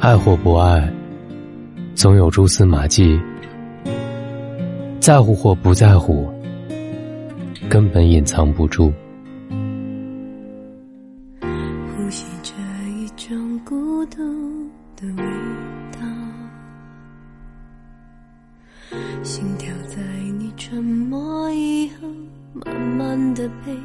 爱或不爱，总有蛛丝马迹；在乎或不在乎，根本隐藏不住。呼吸着一种孤独的味道，心跳在你沉默以后，慢慢的被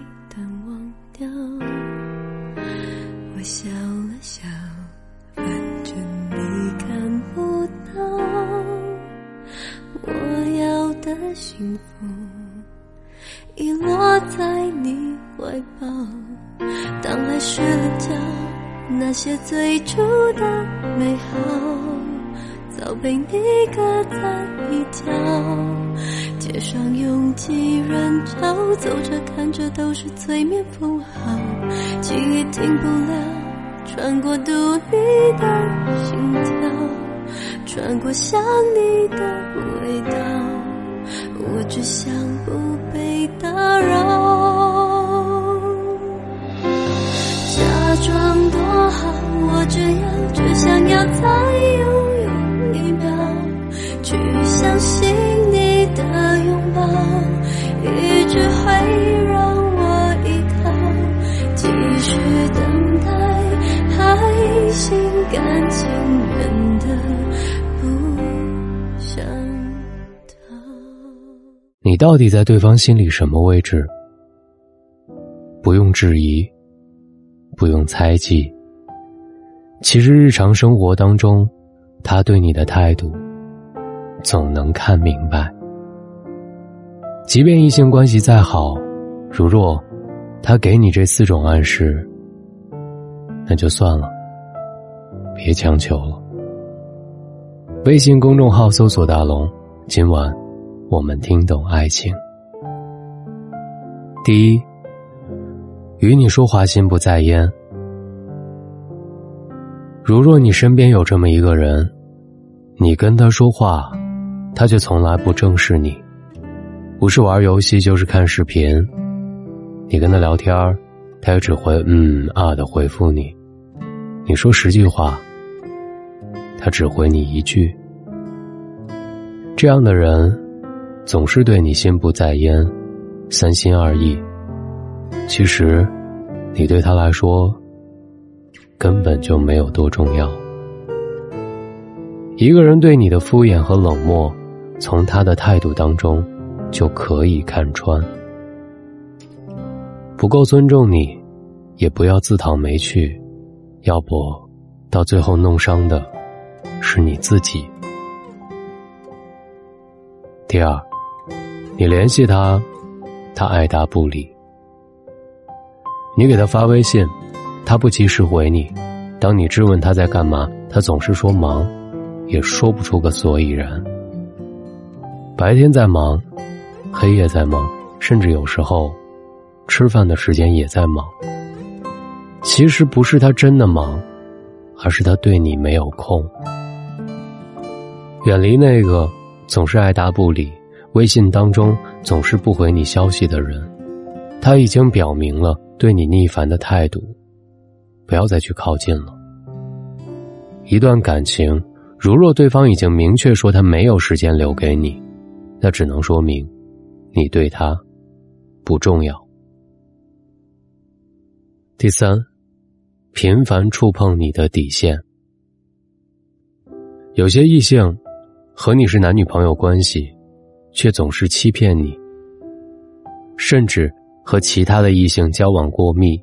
当爱失了焦，那些最初的美好，早被你搁在一角。街上拥挤人潮，走着看着都是催眠符号，记忆停不了。穿过读你的心跳，穿过想你的味道，我只想不被打扰。好，我只要只想要再拥有一秒，去相信你的拥抱，一直会让我依靠，继续等待。爱心甘情愿的不想逃。你到底在对方心里什么位置？不用质疑，不用猜忌。其实日常生活当中，他对你的态度，总能看明白。即便异性关系再好，如若他给你这四种暗示。那就算了，别强求了。微信公众号搜索“大龙”，今晚我们听懂爱情。第一，与你说话心不在焉。如若你身边有这么一个人，你跟他说话，他却从来不正视你，不是玩游戏就是看视频，你跟他聊天。他也只会嗯啊的回复你，你说十句话，他只回你一句。这样的人，总是对你心不在焉，三心二意。其实，你对他来说，根本就没有多重要。一个人对你的敷衍和冷漠，从他的态度当中就可以看穿。不够尊重你，也不要自讨没趣，要不，到最后弄伤的，是你自己。第二，你联系他，他爱答不理；你给他发微信，他不及时回你；当你质问他在干嘛，他总是说忙，也说不出个所以然。白天在忙，黑夜在忙，甚至有时候。吃饭的时间也在忙，其实不是他真的忙，而是他对你没有空。远离那个总是爱答不理、微信当中总是不回你消息的人，他已经表明了对你逆反的态度，不要再去靠近了。一段感情，如若对方已经明确说他没有时间留给你，那只能说明你对他不重要。第三，频繁触碰你的底线。有些异性和你是男女朋友关系，却总是欺骗你，甚至和其他的异性交往过密，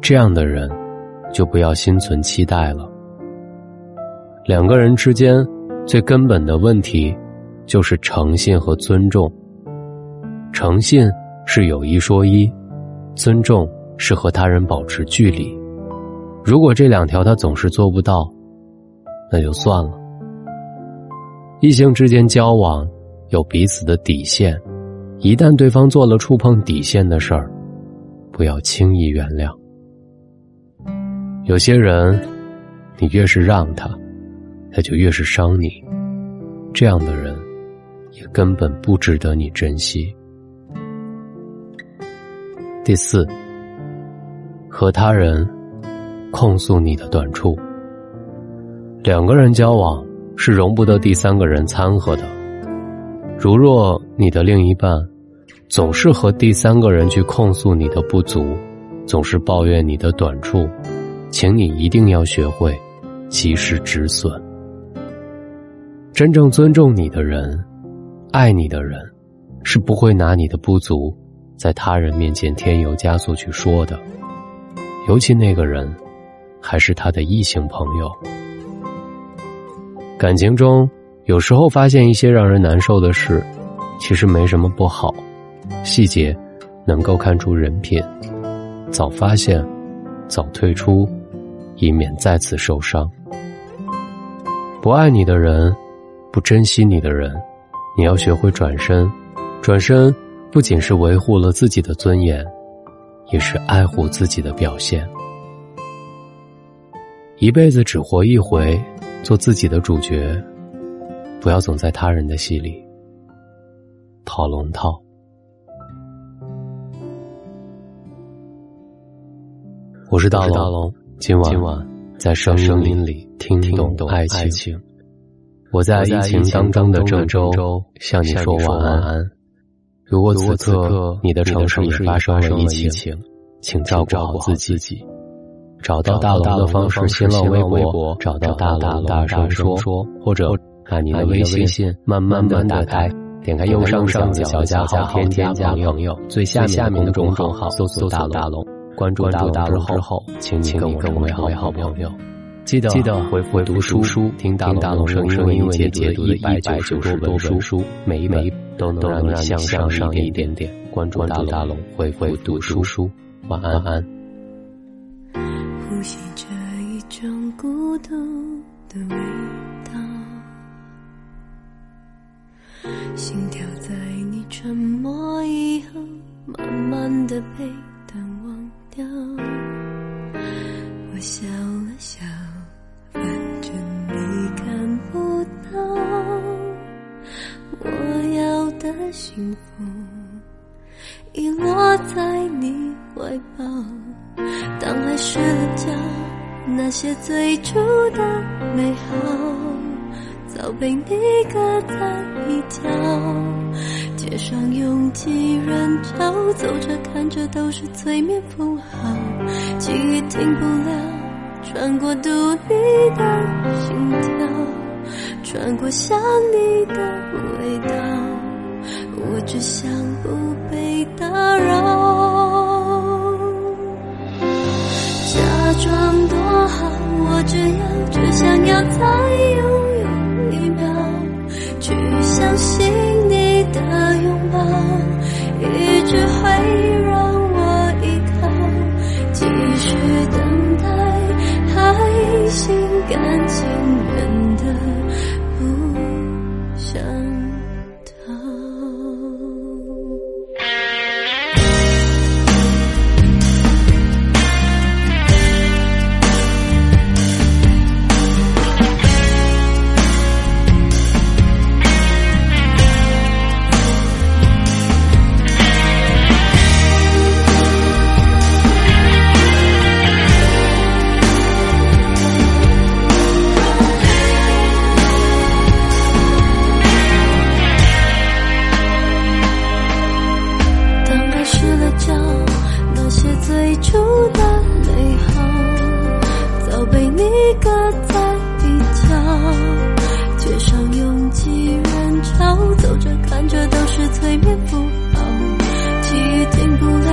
这样的人就不要心存期待了。两个人之间最根本的问题就是诚信和尊重。诚信是有一说一，尊重。是和他人保持距离，如果这两条他总是做不到，那就算了。异性之间交往有彼此的底线，一旦对方做了触碰底线的事儿，不要轻易原谅。有些人，你越是让他，他就越是伤你，这样的人，也根本不值得你珍惜。第四。和他人控诉你的短处。两个人交往是容不得第三个人掺和的。如若你的另一半总是和第三个人去控诉你的不足，总是抱怨你的短处，请你一定要学会及时止损。真正尊重你的人，爱你的人，是不会拿你的不足在他人面前添油加醋去说的。尤其那个人还是他的异性朋友。感情中，有时候发现一些让人难受的事，其实没什么不好。细节能够看出人品，早发现，早退出，以免再次受伤。不爱你的人，不珍惜你的人，你要学会转身。转身不仅是维护了自己的尊严，也是爱护自己的表现。一辈子只活一回。做自己的主角，不要总在他人的戏里套龙套。我是大龙，今晚今晚在声音里听懂爱情。我在疫情当中的郑州向你说晚安。如果此刻你的城市也发生了疫情，请照顾好自己。找到大龙的方式：新浪微博找到大龙大声说，或者把你的微信慢慢的打开，点开右上角的小加号，添加朋友，最下面的公众号搜索大龙，关注大龙之后，请你跟我成为好朋友。记得记得回复读书书，听大龙声音为你解读一百九十多本书，每一本都能让你向上一点点。关注大龙，回复读书书，晚安。呼吸着一种孤独的味道，心跳在你沉默以后，慢慢的被掉。我笑了笑，反正你看不到，我要的幸福已落在你怀抱。当爱睡了觉，那些最初的美好，早被你搁在一角。街上拥挤人潮，走着看着都是催眠符号，记忆停不了，穿过独立的心跳，穿过想你的味道，我只想不被打扰。假装多好，我只要只想要在一直会是催眠符号，记忆停不了，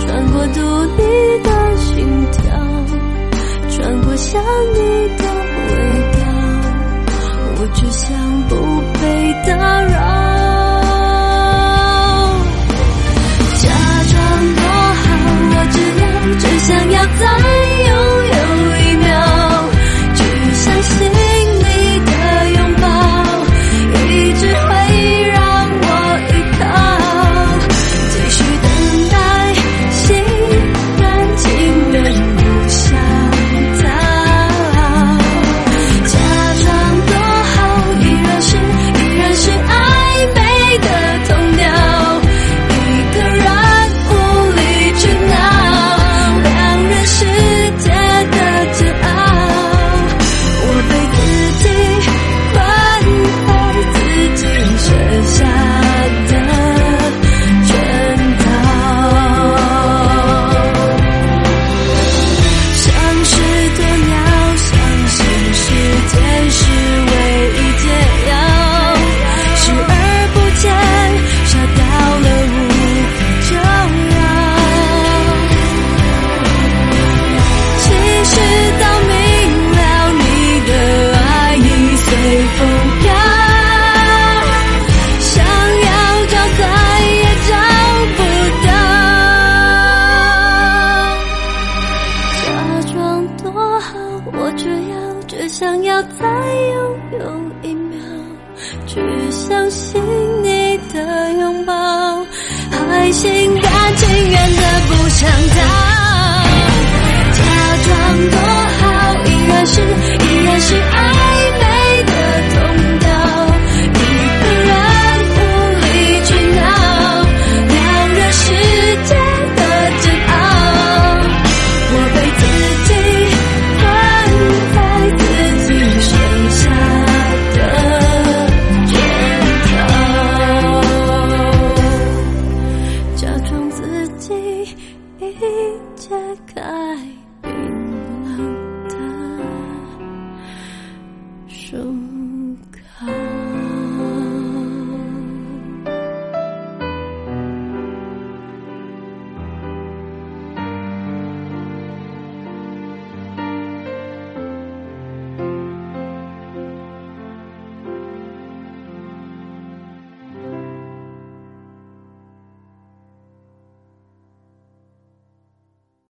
穿过独立的心跳，穿过想你的味道，我只想不。相信你的拥抱，还心甘情愿的不想逃，假装多好，依然是依然是爱。